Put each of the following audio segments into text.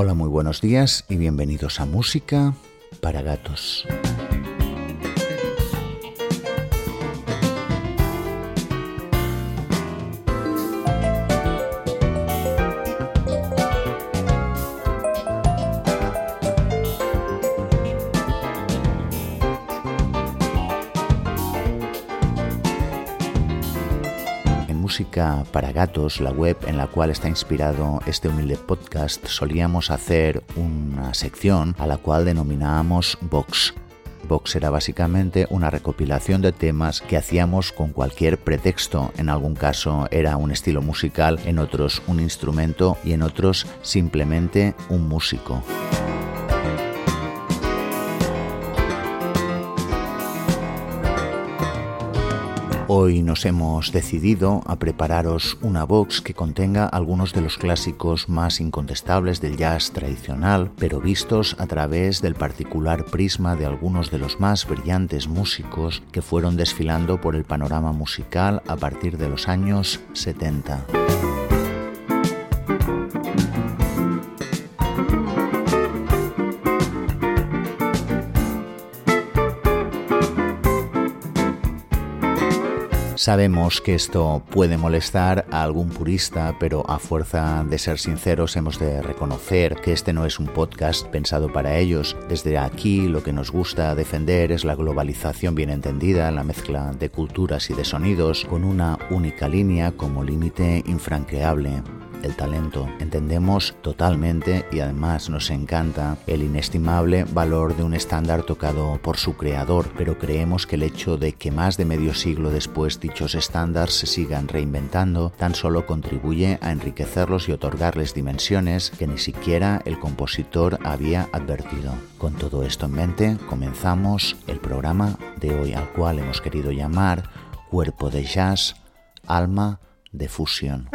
Hola, muy buenos días y bienvenidos a Música para Gatos. Para Gatos, la web en la cual está inspirado este humilde podcast, solíamos hacer una sección a la cual denominábamos Vox. Vox era básicamente una recopilación de temas que hacíamos con cualquier pretexto. En algún caso era un estilo musical, en otros un instrumento y en otros simplemente un músico. Hoy nos hemos decidido a prepararos una box que contenga algunos de los clásicos más incontestables del jazz tradicional, pero vistos a través del particular prisma de algunos de los más brillantes músicos que fueron desfilando por el panorama musical a partir de los años 70. Sabemos que esto puede molestar a algún purista, pero a fuerza de ser sinceros hemos de reconocer que este no es un podcast pensado para ellos. Desde aquí lo que nos gusta defender es la globalización bien entendida, la mezcla de culturas y de sonidos, con una única línea como límite infranqueable el talento. Entendemos totalmente y además nos encanta el inestimable valor de un estándar tocado por su creador, pero creemos que el hecho de que más de medio siglo después dichos estándares se sigan reinventando tan solo contribuye a enriquecerlos y otorgarles dimensiones que ni siquiera el compositor había advertido. Con todo esto en mente, comenzamos el programa de hoy al cual hemos querido llamar Cuerpo de Jazz, Alma de Fusión.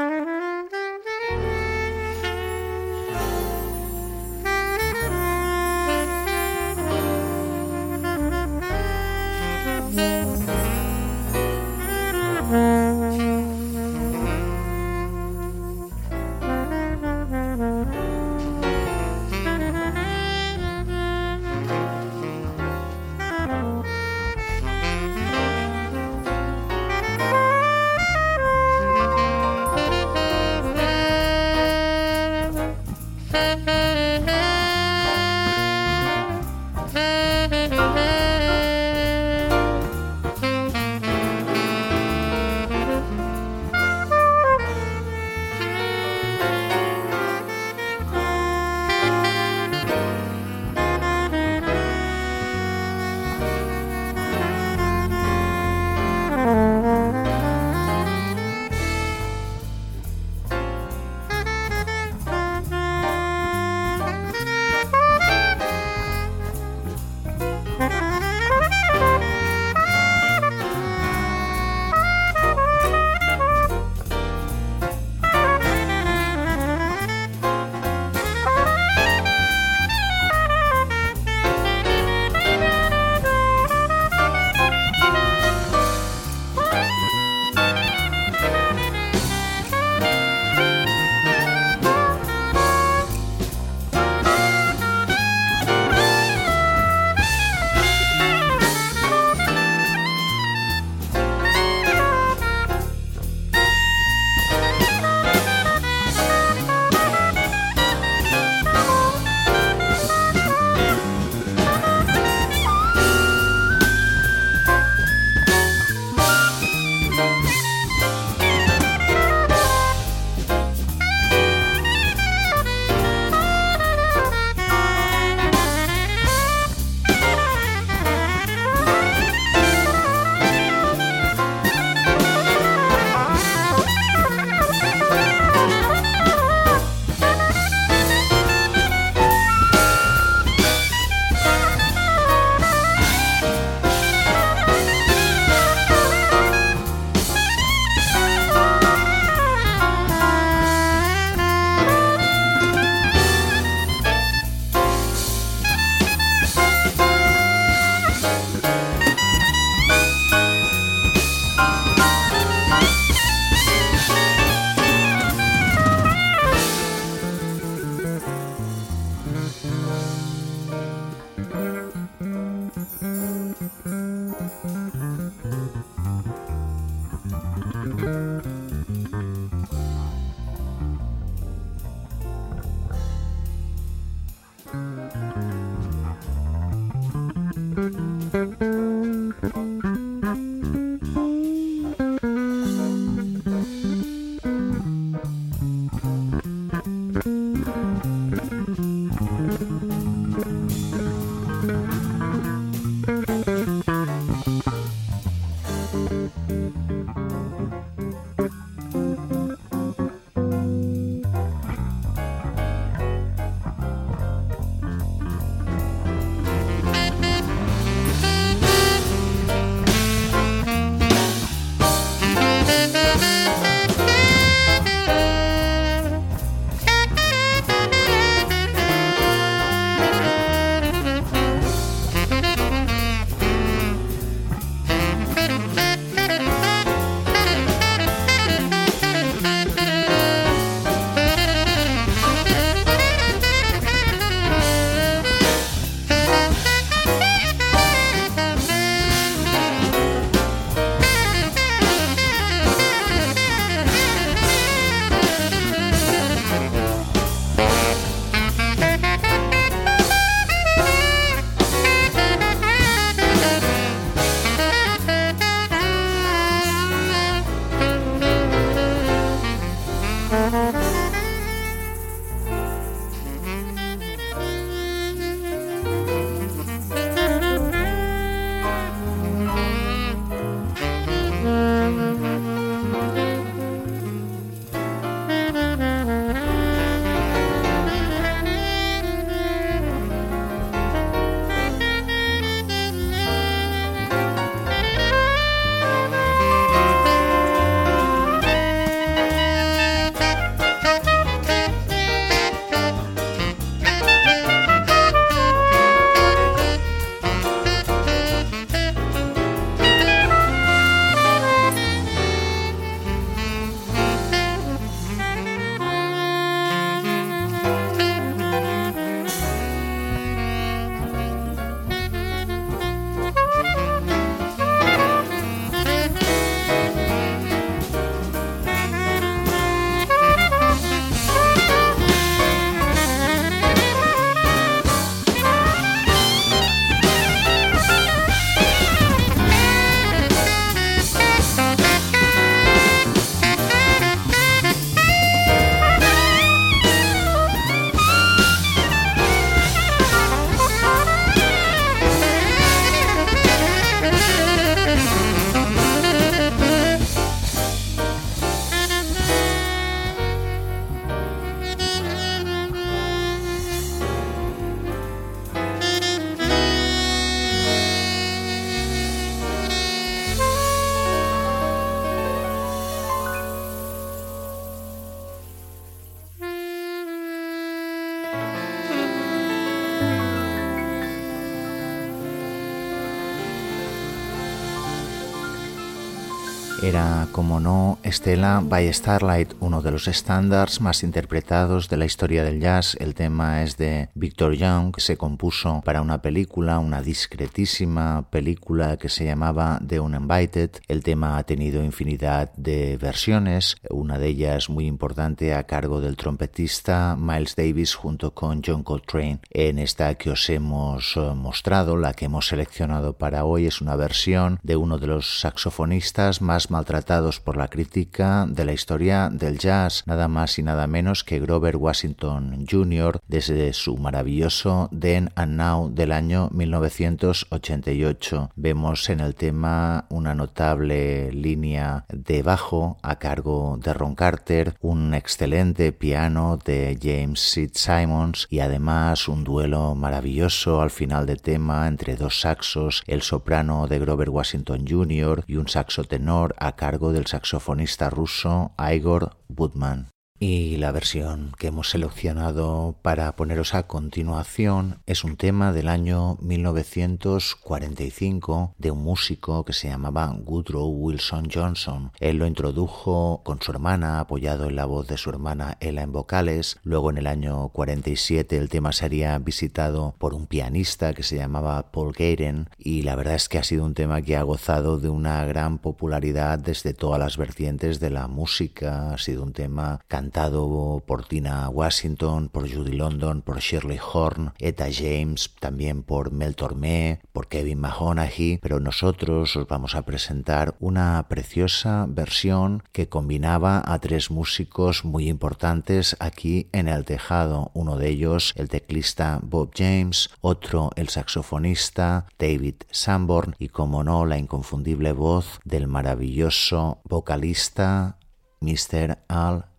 Estela by Starlight, uno de los estándares más interpretados de la historia del jazz. El tema es de Victor Young, que se compuso para una película, una discretísima película que se llamaba The Uninvited. El tema ha tenido infinidad de versiones, una de ellas muy importante a cargo del trompetista Miles Davis junto con John Coltrane. En esta que os hemos eh, mostrado, la que hemos seleccionado para hoy, es una versión de uno de los saxofonistas más maltratados por la crítica de la historia del jazz, nada más y nada menos que Grover Washington Jr. desde su maravilloso Then and Now del año 1988. Vemos en el tema una notable línea de bajo a cargo de Ron Carter, un excelente piano de James Sid Simons y además un duelo maravilloso al final de tema entre dos saxos, el soprano de Grover Washington Jr. y un saxo tenor a cargo del saxofonista ruso Igor Budman. Y la versión que hemos seleccionado para poneros a continuación es un tema del año 1945 de un músico que se llamaba Woodrow Wilson Johnson. Él lo introdujo con su hermana, apoyado en la voz de su hermana Ella en vocales. Luego en el año 47 el tema sería visitado por un pianista que se llamaba Paul Gayden y la verdad es que ha sido un tema que ha gozado de una gran popularidad desde todas las vertientes de la música. Ha sido un tema cantado cantado por Tina Washington, por Judy London, por Shirley Horn, Etta James, también por Mel Tormé, por Kevin Mahoney, pero nosotros os vamos a presentar una preciosa versión que combinaba a tres músicos muy importantes aquí en el tejado, uno de ellos el teclista Bob James, otro el saxofonista David Sanborn y como no la inconfundible voz del maravilloso vocalista Mr. Al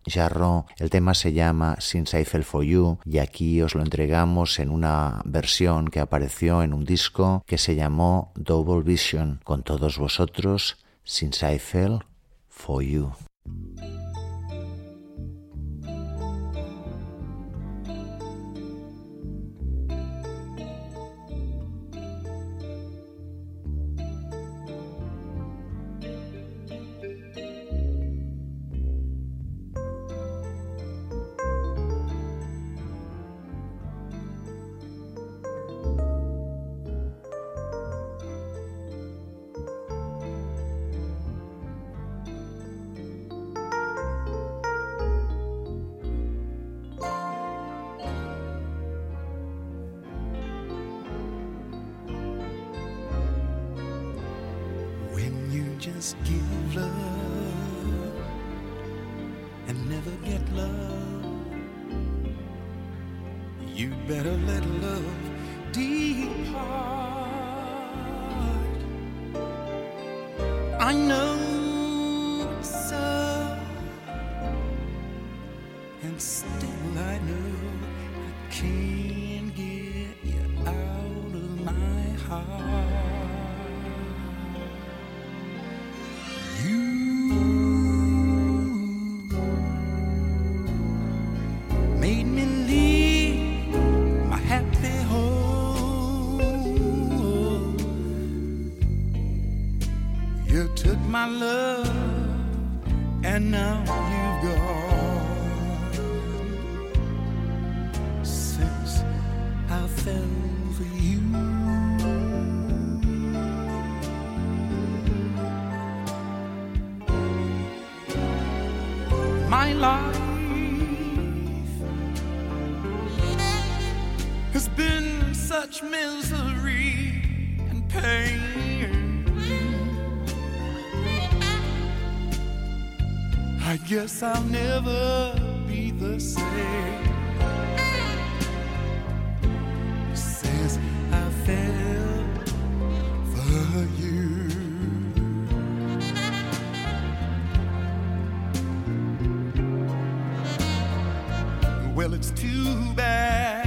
El tema se llama Since I Fell For You y aquí os lo entregamos en una versión que apareció en un disco que se llamó Double Vision. Con todos vosotros, Since I Fell For You. Just give love and never get love. You better let love depart. I know guess I'll never be the same. Since I fell for you. Well, it's too bad,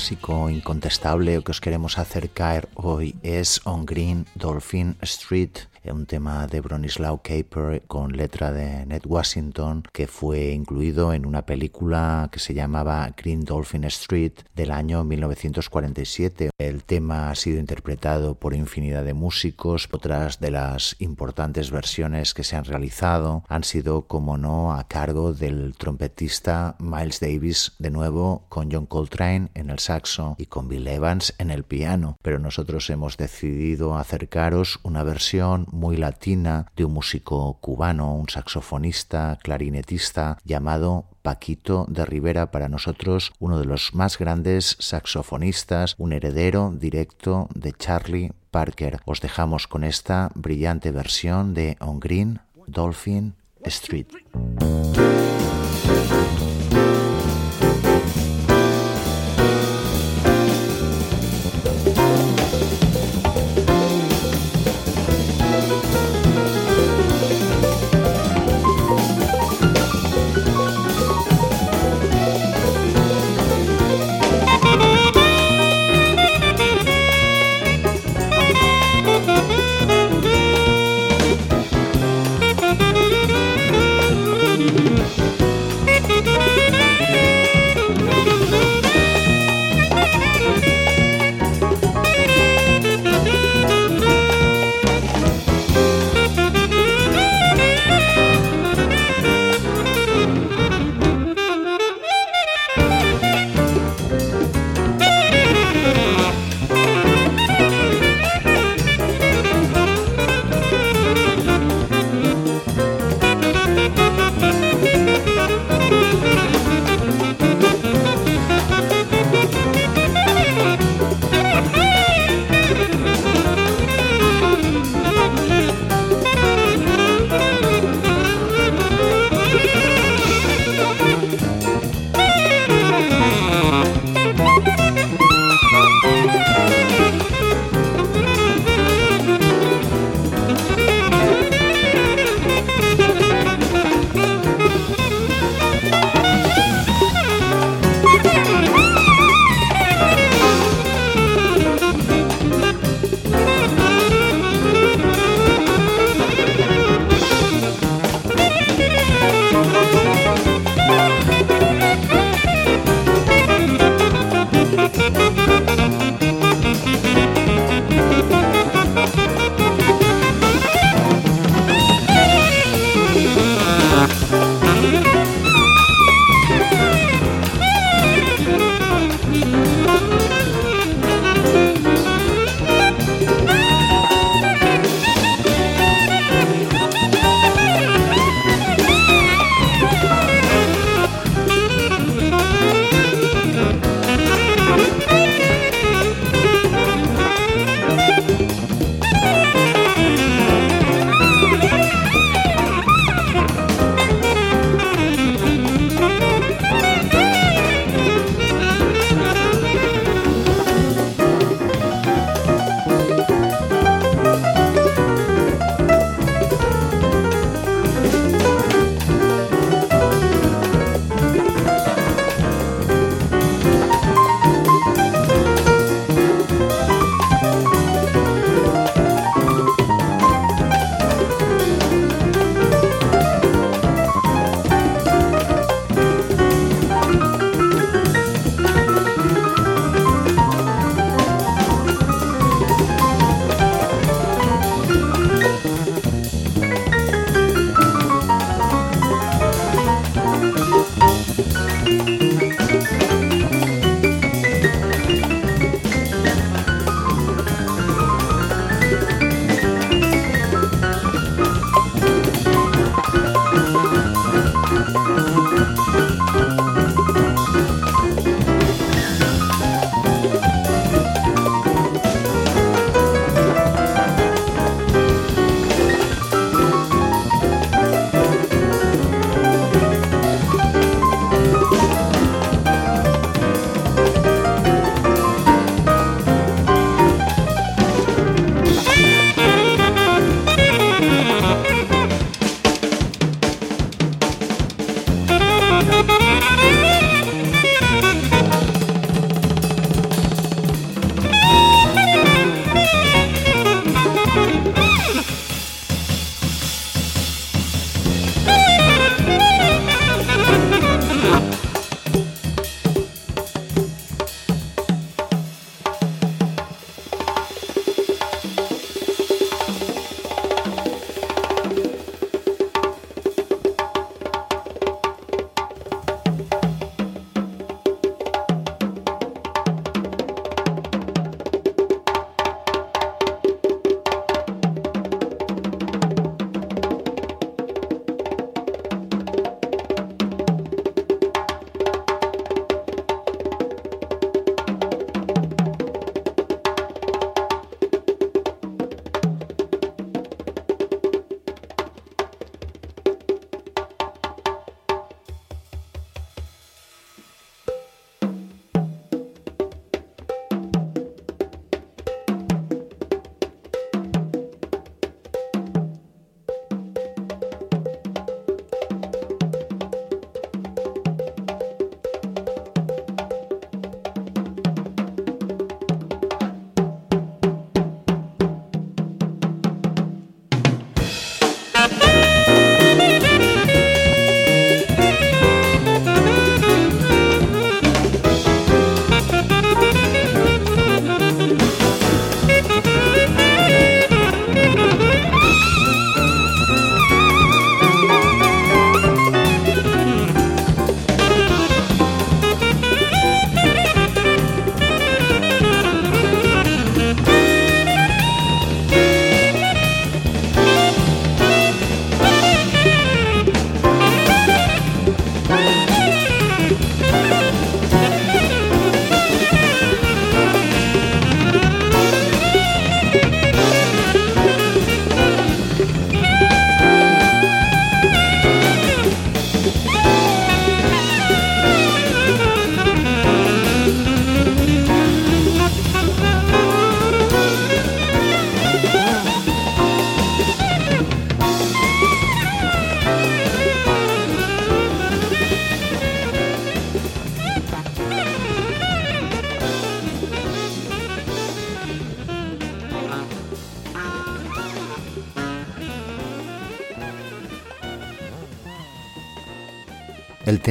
clásico incontestable que os queremos acercar hoy es On Green Dolphin Street, un tema de Bronislaw Caper con letra de Ned Washington que fue incluido en una película que se llamaba Green Dolphin Street del año 1947. El tema ha sido interpretado por infinidad de músicos, otras de las importantes versiones que se han realizado han sido, como no, a cargo del trompetista Miles Davis, de nuevo con John Coltrane en el saxo y con Bill Evans en el piano. Pero nosotros hemos decidido acercaros una versión muy latina de un músico cubano, un saxofonista, clarinetista llamado Paquito de Rivera, para nosotros uno de los más grandes saxofonistas, un heredero directo de Charlie Parker. Os dejamos con esta brillante versión de On Green Dolphin Street.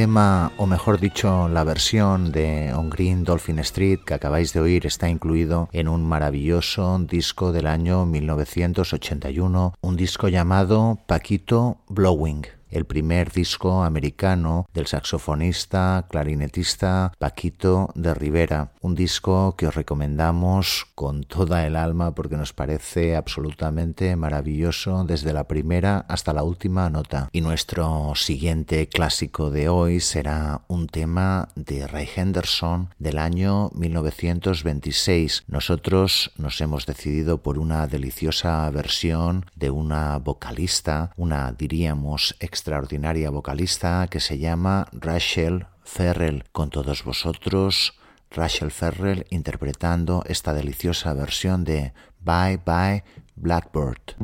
Tema, o mejor dicho, la versión de On Green Dolphin Street que acabáis de oír está incluido en un maravilloso disco del año 1981, un disco llamado Paquito Blowing el primer disco americano del saxofonista, clarinetista Paquito de Rivera. Un disco que os recomendamos con toda el alma porque nos parece absolutamente maravilloso desde la primera hasta la última nota. Y nuestro siguiente clásico de hoy será un tema de Ray Henderson del año 1926. Nosotros nos hemos decidido por una deliciosa versión de una vocalista, una diríamos extraordinaria vocalista que se llama Rachel Ferrell. Con todos vosotros, Rachel Ferrell interpretando esta deliciosa versión de Bye Bye Blackbird.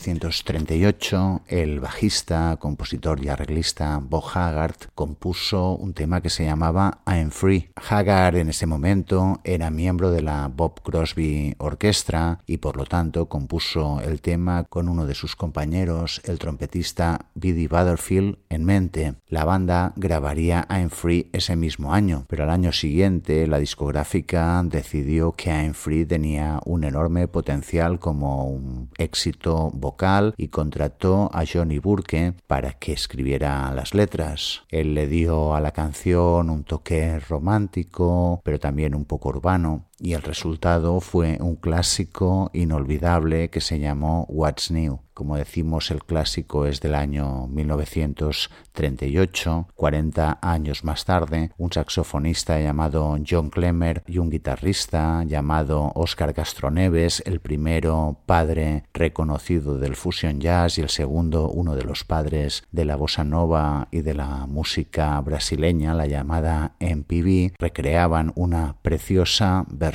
1938, el bajista, compositor y arreglista Bob Haggard compuso un tema que se llamaba I'm Free. Haggard en ese momento era miembro de la Bob Crosby Orchestra y por lo tanto compuso el tema con uno de sus compañeros, el trompetista Biddy Butterfield, en mente. La banda grabaría I'm Free ese mismo año, pero al año siguiente la discográfica decidió que I'm Free tenía un enorme potencial como un éxito vocal y contrató a Johnny Burke para que escribiera las letras. Él le dio a la canción un toque romántico, pero también un poco urbano, y el resultado fue un clásico inolvidable que se llamó What's New. Como decimos, el clásico es del año 1938. 40 años más tarde, un saxofonista llamado John Clemmer y un guitarrista llamado Oscar Castroneves, el primero padre reconocido del fusion jazz y el segundo uno de los padres de la bossa nova y de la música brasileña, la llamada MPB, recreaban una preciosa versión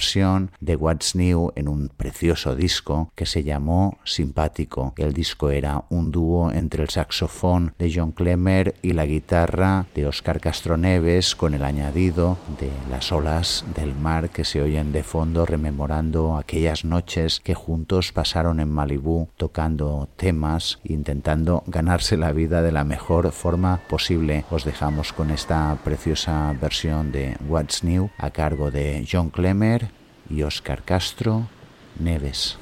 de What's New en un precioso disco que se llamó Simpático. El disco era un dúo entre el saxofón de John Clemmer y la guitarra de Oscar Castroneves con el añadido de las olas del mar que se oyen de fondo rememorando aquellas noches que juntos pasaron en Malibú tocando temas intentando ganarse la vida de la mejor forma posible. Os dejamos con esta preciosa versión de What's New a cargo de John Clemmer y Oscar Castro Neves.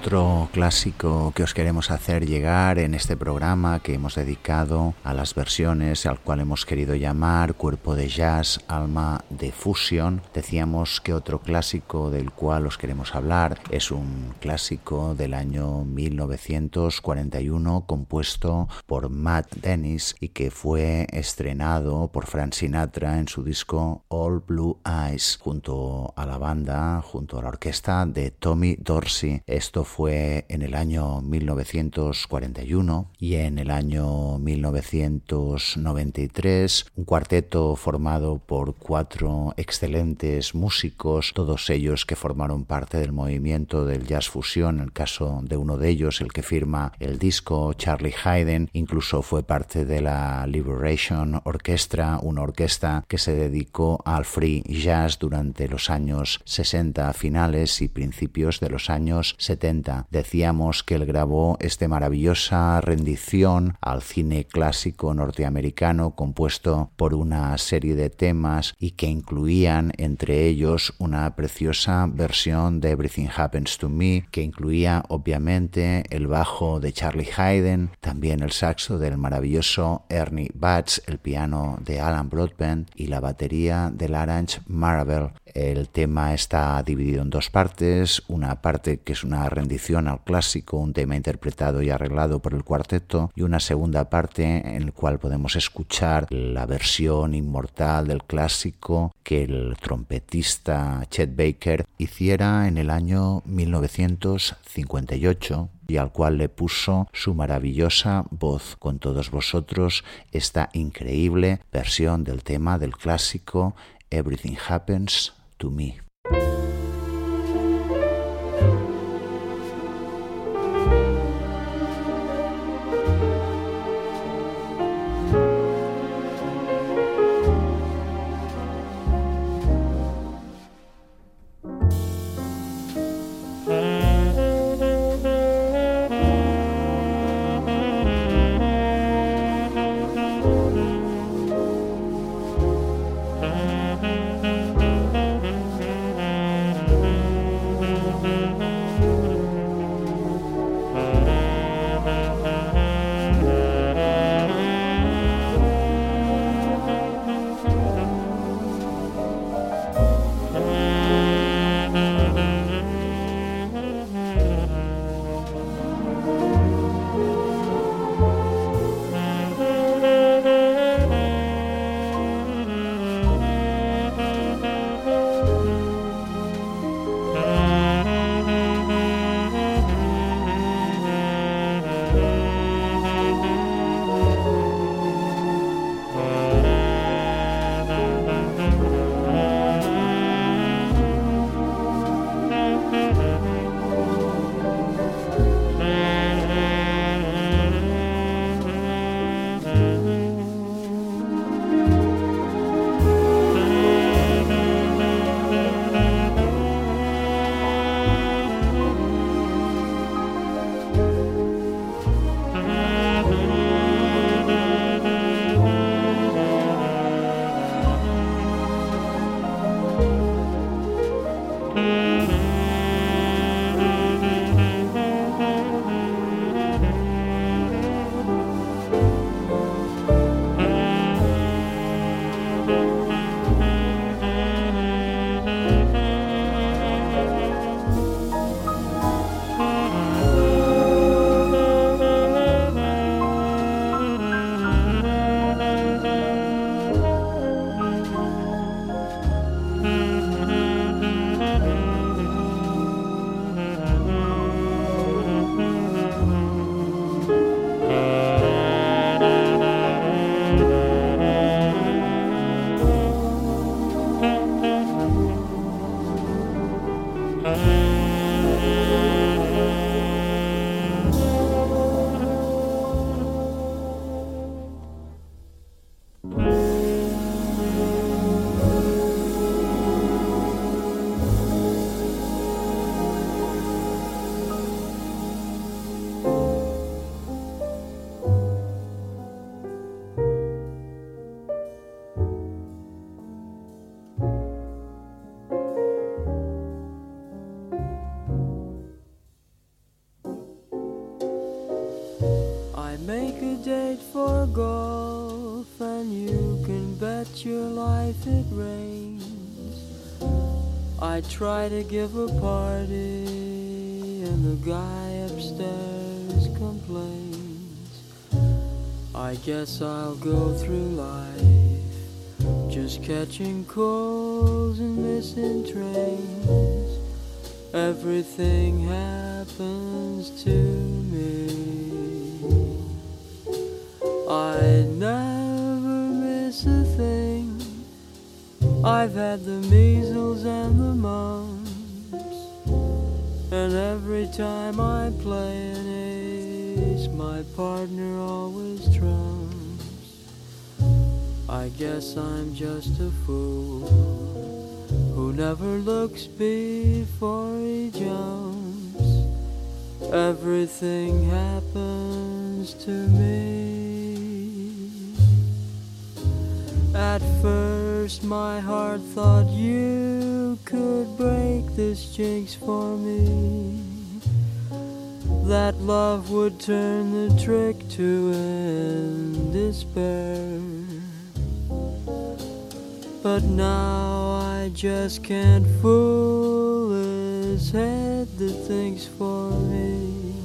Otro clásico que os queremos hacer llegar en este programa que hemos dedicado a las versiones al cual hemos querido llamar Cuerpo de Jazz, Alma de Fusión. Decíamos que otro clásico del cual os queremos hablar es un clásico del año 1941 compuesto por Matt Dennis y que fue estrenado por Frank Sinatra en su disco All Blue Eyes junto a la banda, junto a la orquesta de Tommy Dorsey. Esto fue en el año 1941 y en el año 1993 un cuarteto formado por cuatro excelentes músicos, todos ellos que formaron parte del movimiento del jazz fusión, el caso de uno de ellos, el que firma el disco, Charlie Hayden, incluso fue parte de la Liberation Orchestra, una orquesta que se dedicó al free jazz durante los años 60 finales y principios de los años 70 70. Decíamos que él grabó esta maravillosa rendición al cine clásico norteamericano compuesto por una serie de temas y que incluían entre ellos una preciosa versión de Everything Happens to Me que incluía obviamente el bajo de Charlie Hayden, también el saxo del maravilloso Ernie Batts, el piano de Alan Broadbent y la batería de Larange Marvel. El tema está dividido en dos partes, una parte que es una rendición al clásico, un tema interpretado y arreglado por el cuarteto, y una segunda parte en la cual podemos escuchar la versión inmortal del clásico que el trompetista Chet Baker hiciera en el año 1958 y al cual le puso su maravillosa voz. Con todos vosotros esta increíble versión del tema del clásico Everything Happens to Me. Try to give a party and the guy upstairs complains. I guess I'll go through life just catching calls and missing trains. Everything happens to me. I've had the measles and the mumps, and every time I play an ace, my partner always trumps. I guess I'm just a fool who never looks before he jumps. everything happens to me. At first, my heart thought you could break this jinx for me. That love would turn the trick to end despair. But now I just can't fool his head that thinks for me.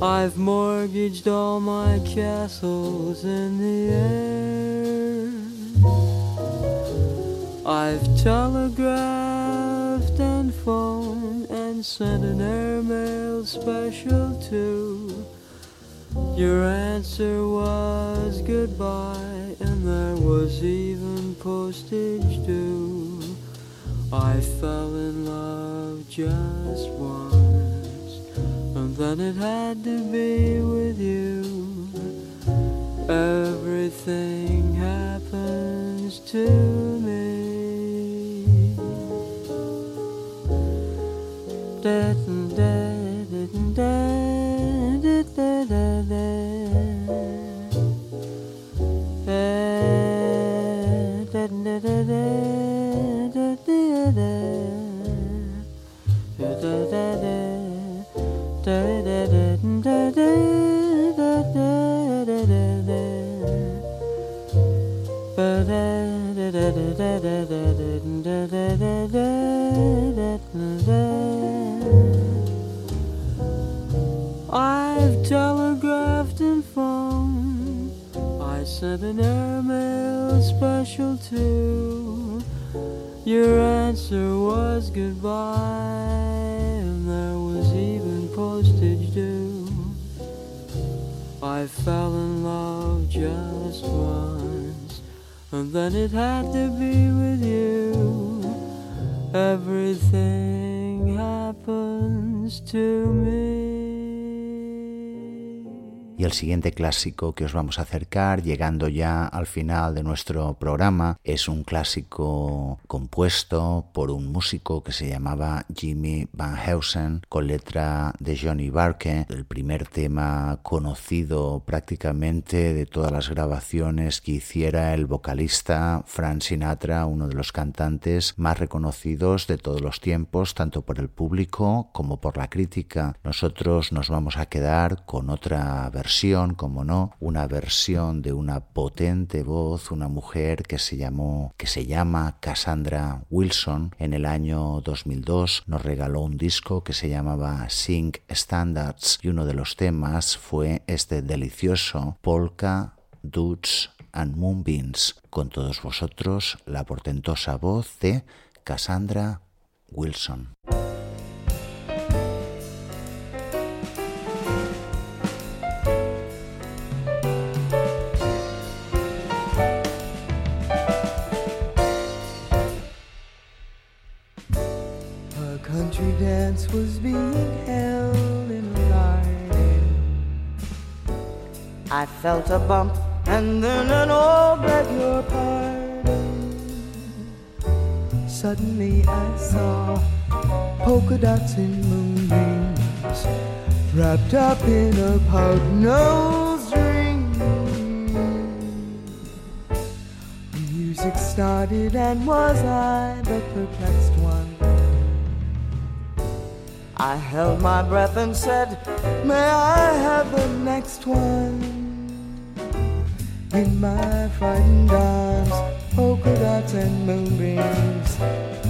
I've mortgaged all my castles in the air. I've telegraphed and phoned and sent an airmail special too. Your answer was goodbye, and there was even postage due. I fell in love just once, than it had to be with you. Everything happens to me. Da da da da da da da da da da da da. Da da da da da. I've telegraphed and phoned. I sent an airmail special too. Your answer was goodbye, I fell in love just once, and then it had to be with you. Everything happens to me. Y el siguiente clásico que os vamos a acercar, llegando ya al final de nuestro programa, es un clásico compuesto por un músico que se llamaba Jimmy Van Heusen, con letra de Johnny Barker, el primer tema conocido prácticamente de todas las grabaciones que hiciera el vocalista Frank Sinatra, uno de los cantantes más reconocidos de todos los tiempos, tanto por el público como por la crítica. Nosotros nos vamos a quedar con otra versión como no, una versión de una potente voz, una mujer que se llamó, que se llama Cassandra Wilson. En el año 2002 nos regaló un disco que se llamaba Sing Standards y uno de los temas fue este delicioso Polka Dudes and Moonbeams. Con todos vosotros la portentosa voz de Cassandra Wilson. I felt a bump and then an oh, beg your pardon. Suddenly I saw polka dots and moonbeams wrapped up in a pug nose ring. The music started and was I the perplexed one? I held my breath and said, May I have the next one? In my frightened arms, oh, polka dots and moonbeams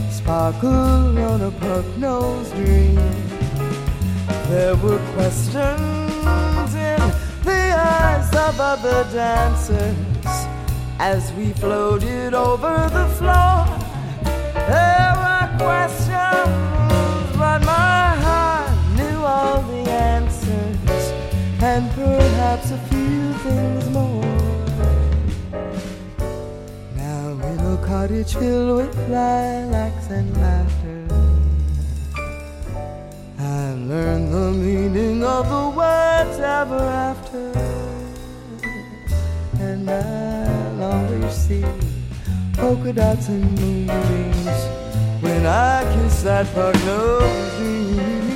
sparkle on a puck nose dream. There were questions in the eyes of other dancers as we floated over the floor. There were questions, but my heart knew all the answers and perhaps a few things more. Cottage filled with lilacs and laughter, I learned the meaning of the words ever after, and I'll always see polka dots and moonbeams when I kiss that pug nose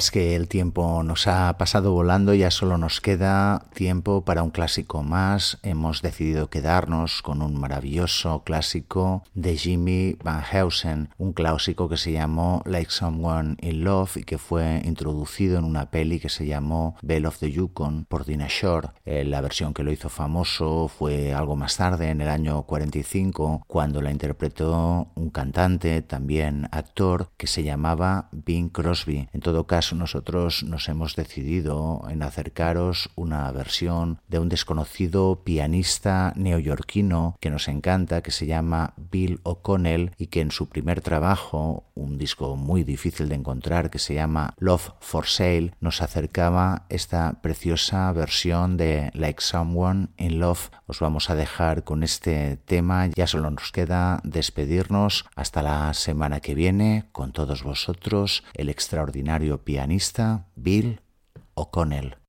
es que el tiempo nos ha pasado volando, ya solo nos queda tiempo para un clásico más. Hemos decidido quedarnos con un maravilloso clásico de Jimmy Van Heusen, un clásico que se llamó Like Someone in Love y que fue introducido en una peli que se llamó Bell of the Yukon por Dina Shore. Eh, la versión que lo hizo famoso fue algo más tarde, en el año 45, cuando la interpretó un cantante, también actor, que se llamaba Bing Crosby. En todo caso, nosotros nos hemos decidido en acercaros una versión de un desconocido pianista neoyorquino que nos encanta, que se llama Bill O'Connell y que en su primer trabajo, un disco muy difícil de encontrar que se llama Love for Sale, nos acercaba esta preciosa versión de Like Someone in Love. Os vamos a dejar con este tema, ya solo nos queda despedirnos hasta la semana que viene con todos vosotros, el extraordinario pianista Bill O'Connell.